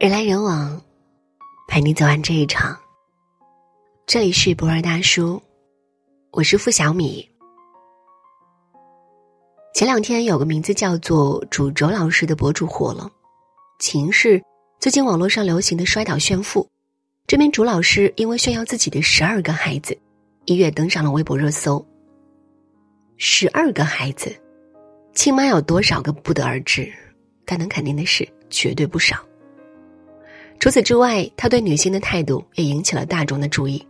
人来人往，陪你走完这一场。这里是博尔大叔，我是付小米。前两天有个名字叫做“主轴老师”的博主火了，情是最近网络上流行的摔倒炫富。这名主老师因为炫耀自己的十二个孩子，一跃登上了微博热搜。十二个孩子，亲妈有多少个不得而知，但能肯定的是，绝对不少。除此之外，他对女性的态度也引起了大众的注意，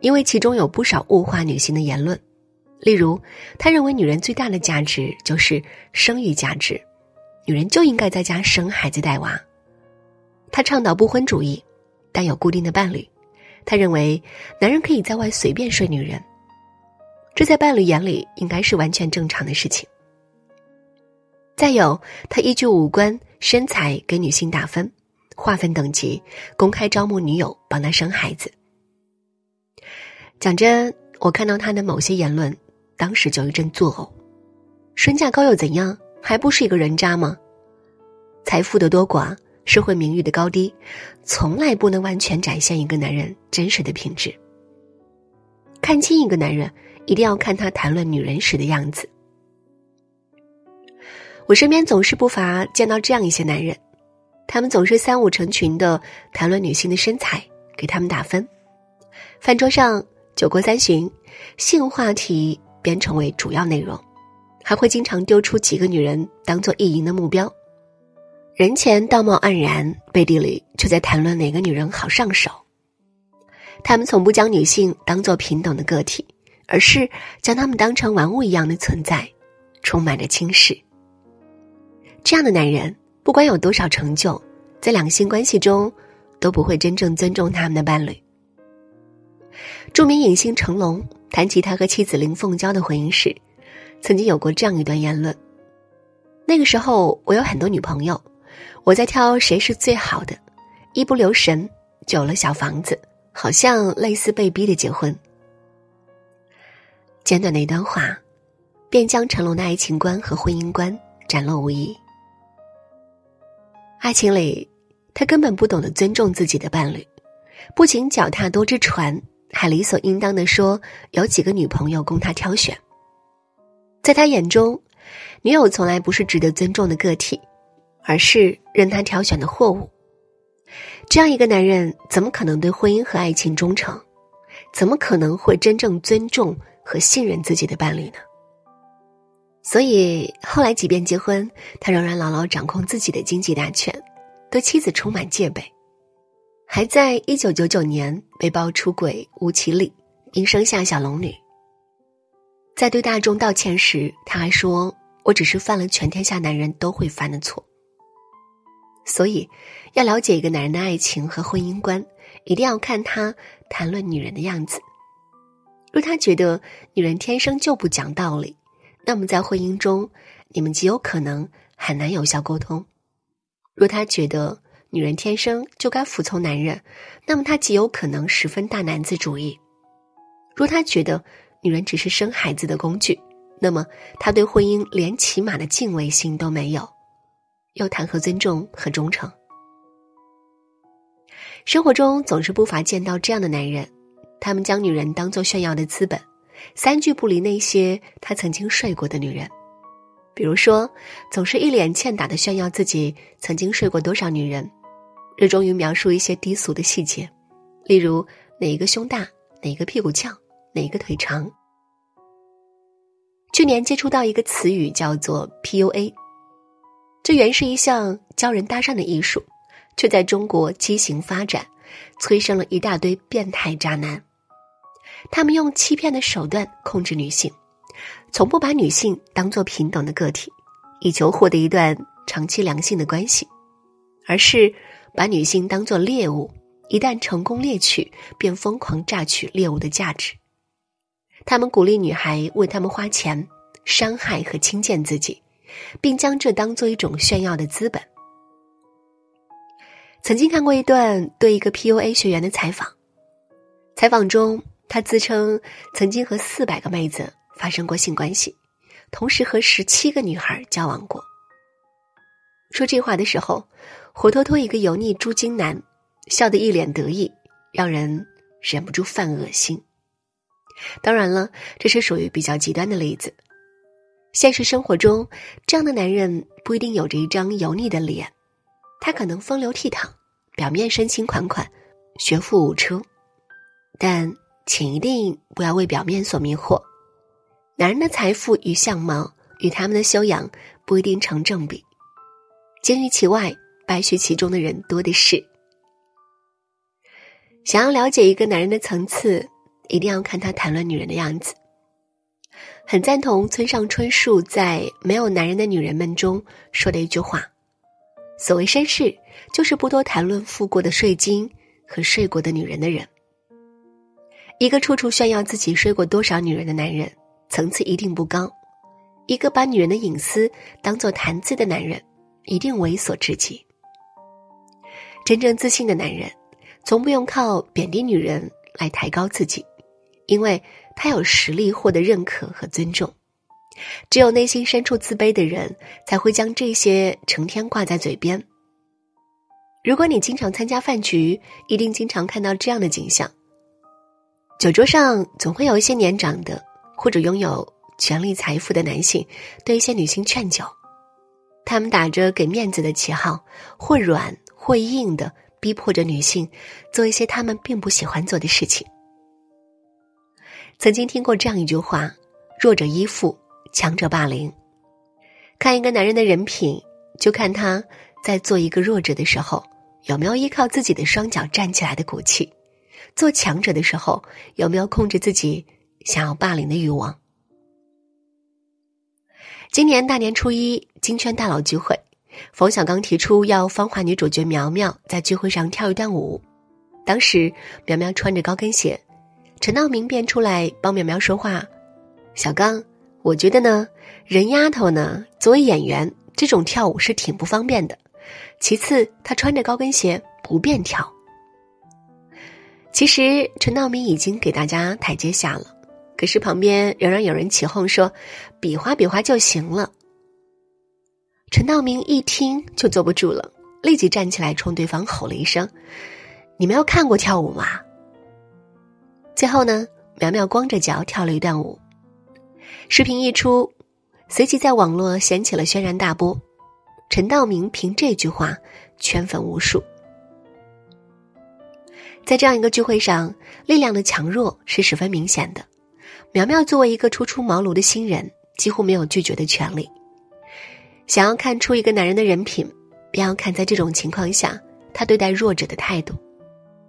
因为其中有不少物化女性的言论，例如，他认为女人最大的价值就是生育价值，女人就应该在家生孩子带娃。他倡导不婚主义，但有固定的伴侣。他认为，男人可以在外随便睡女人，这在伴侣眼里应该是完全正常的事情。再有，他依据五官、身材给女性打分。划分等级，公开招募女友帮他生孩子。讲真，我看到他的某些言论，当时就一阵作呕。身价高又怎样？还不是一个人渣吗？财富的多寡，社会名誉的高低，从来不能完全展现一个男人真实的品质。看清一个男人，一定要看他谈论女人时的样子。我身边总是不乏见到这样一些男人。他们总是三五成群的谈论女性的身材，给他们打分。饭桌上酒过三巡，性话题便成为主要内容，还会经常丢出几个女人当做意淫的目标。人前道貌岸然，背地里却在谈论哪个女人好上手。他们从不将女性当做平等的个体，而是将她们当成玩物一样的存在，充满着轻视。这样的男人。不管有多少成就，在两性关系中，都不会真正尊重他们的伴侣。著名影星成龙谈起他和妻子林凤娇的婚姻时，曾经有过这样一段言论：那个时候我有很多女朋友，我在挑谁是最好的，一不留神就有了小房子，好像类似被逼的结婚。简短的一段话，便将成龙的爱情观和婚姻观展露无遗。爱情里，他根本不懂得尊重自己的伴侣，不仅脚踏多只船，还理所应当的说有几个女朋友供他挑选。在他眼中，女友从来不是值得尊重的个体，而是任他挑选的货物。这样一个男人，怎么可能对婚姻和爱情忠诚？怎么可能会真正尊重和信任自己的伴侣呢？所以后来，即便结婚，他仍然牢牢掌控自己的经济大权，对妻子充满戒备，还在一九九九年被曝出轨吴绮莉，并生下小龙女。在对大众道歉时，他还说：“我只是犯了全天下男人都会犯的错。”所以，要了解一个男人的爱情和婚姻观，一定要看他谈论女人的样子。若他觉得女人天生就不讲道理，那么，在婚姻中，你们极有可能很难有效沟通。若他觉得女人天生就该服从男人，那么他极有可能十分大男子主义。若他觉得女人只是生孩子的工具，那么他对婚姻连起码的敬畏心都没有，又谈何尊重和忠诚？生活中总是不乏见到这样的男人，他们将女人当做炫耀的资本。三句不离那些他曾经睡过的女人，比如说，总是一脸欠打的炫耀自己曾经睡过多少女人，热衷于描述一些低俗的细节，例如哪一个胸大，哪一个屁股翘，哪一个腿长。去年接触到一个词语叫做 PUA，这原是一项教人搭讪的艺术，却在中国畸形发展，催生了一大堆变态渣男。他们用欺骗的手段控制女性，从不把女性当做平等的个体，以求获得一段长期良性的关系，而是把女性当作猎物，一旦成功猎取，便疯狂榨取猎物的价值。他们鼓励女孩为他们花钱，伤害和轻贱自己，并将这当做一种炫耀的资本。曾经看过一段对一个 PUA 学员的采访，采访中。他自称曾经和四百个妹子发生过性关系，同时和十七个女孩交往过。说这话的时候，活脱脱一个油腻猪精男，笑得一脸得意，让人忍不住犯恶心。当然了，这是属于比较极端的例子。现实生活中，这样的男人不一定有着一张油腻的脸，他可能风流倜傥，表面深情款款，学富五车，但请一定不要为表面所迷惑。男人的财富与相貌与他们的修养不一定成正比，金玉其外，败絮其中的人多的是。想要了解一个男人的层次，一定要看他谈论女人的样子。很赞同村上春树在《没有男人的女人们》中说的一句话：“所谓绅士，就是不多谈论付过的税金和睡过的女人的人。一个处处炫耀自己睡过多少女人的男人，层次一定不高；一个把女人的隐私当做谈资的男人，一定猥琐至极。真正自信的男人，从不用靠贬低女人来抬高自己，因为。”他有实力获得认可和尊重，只有内心深处自卑的人才会将这些成天挂在嘴边。如果你经常参加饭局，一定经常看到这样的景象：酒桌上总会有一些年长的或者拥有权力财富的男性对一些女性劝酒，他们打着给面子的旗号，或软或硬的逼迫着女性做一些他们并不喜欢做的事情。曾经听过这样一句话：“弱者依附，强者霸凌。”看一个男人的人品，就看他在做一个弱者的时候，有没有依靠自己的双脚站起来的骨气；做强者的时候，有没有控制自己想要霸凌的欲望。今年大年初一，金圈大佬聚会，冯小刚提出要芳华女主角苗苗在聚会上跳一段舞。当时苗苗穿着高跟鞋。陈道明便出来帮苗苗说话，小刚，我觉得呢，人丫头呢，作为演员，这种跳舞是挺不方便的。其次，她穿着高跟鞋不便跳。其实陈道明已经给大家台阶下了，可是旁边仍然有人起哄说，比划比划就行了。陈道明一听就坐不住了，立即站起来冲对方吼了一声：“你没有看过跳舞吗？”最后呢，苗苗光着脚跳了一段舞，视频一出，随即在网络掀起了轩然大波。陈道明凭这句话圈粉无数。在这样一个聚会上，力量的强弱是十分明显的。苗苗作为一个初出茅庐的新人，几乎没有拒绝的权利。想要看出一个男人的人品，便要看在这种情况下他对待弱者的态度，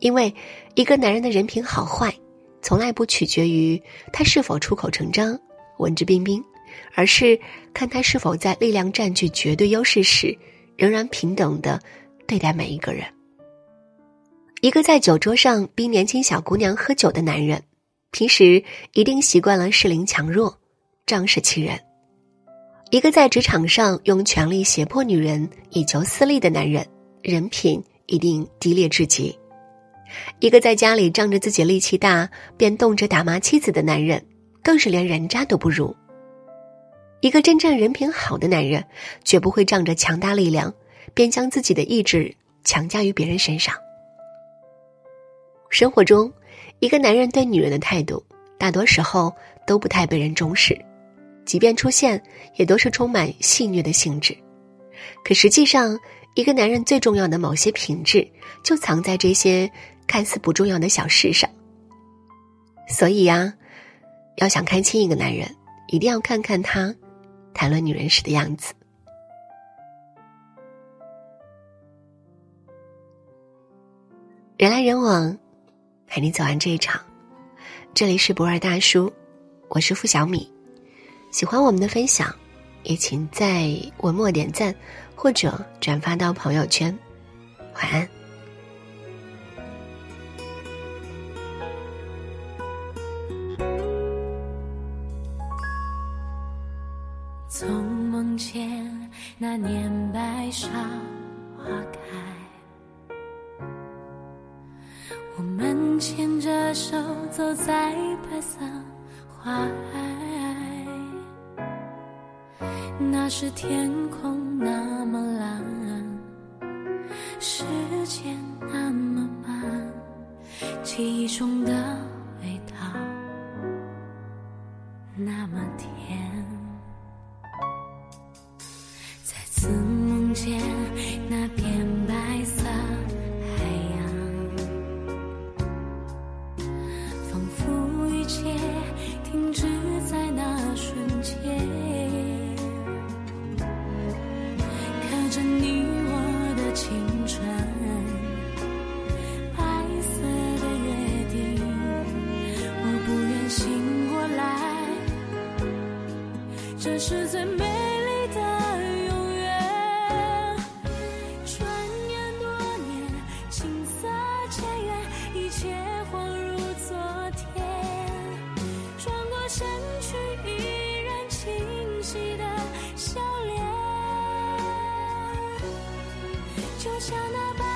因为一个男人的人品好坏。从来不取决于他是否出口成章、文质彬彬，而是看他是否在力量占据绝对优势时，仍然平等的对待每一个人。一个在酒桌上逼年轻小姑娘喝酒的男人，平时一定习惯了势凌强弱、仗势欺人；一个在职场上用权力胁迫女人以求私利的男人，人品一定低劣至极。一个在家里仗着自己力气大，便动辄打骂妻子的男人，更是连人渣都不如。一个真正人品好的男人，绝不会仗着强大力量，便将自己的意志强加于别人身上。生活中，一个男人对女人的态度，大多时候都不太被人重视，即便出现，也都是充满戏谑的性质。可实际上，一个男人最重要的某些品质，就藏在这些。看似不重要的小事上，所以呀，要想看清一个男人，一定要看看他谈论女人时的样子。人来人往，陪你走完这一场。这里是博尔大叔，我是付小米。喜欢我们的分享，也请在文末点赞或者转发到朋友圈。晚安。那时天空那么蓝，时间那么慢，记忆中的味道那么。就像那。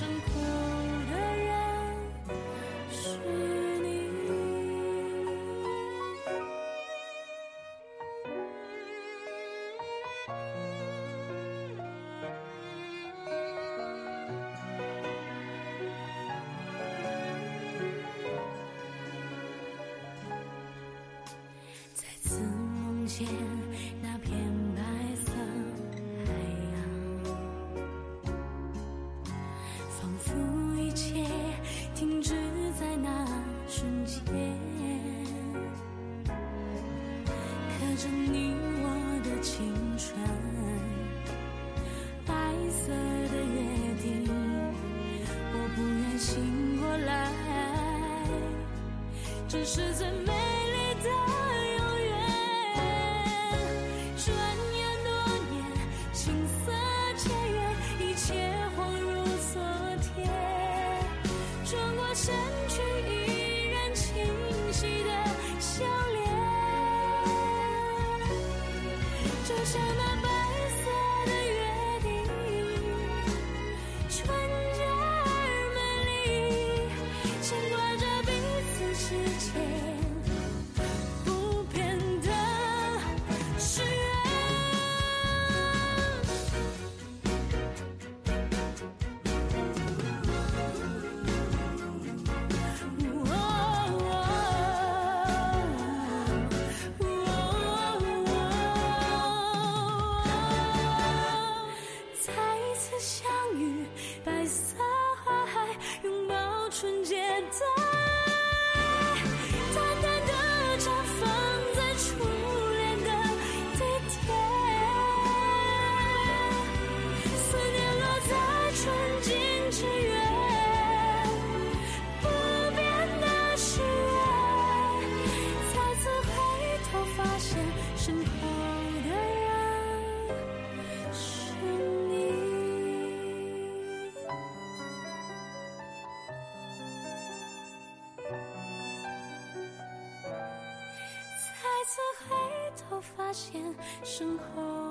生活的人是你。再次梦见后发现身后。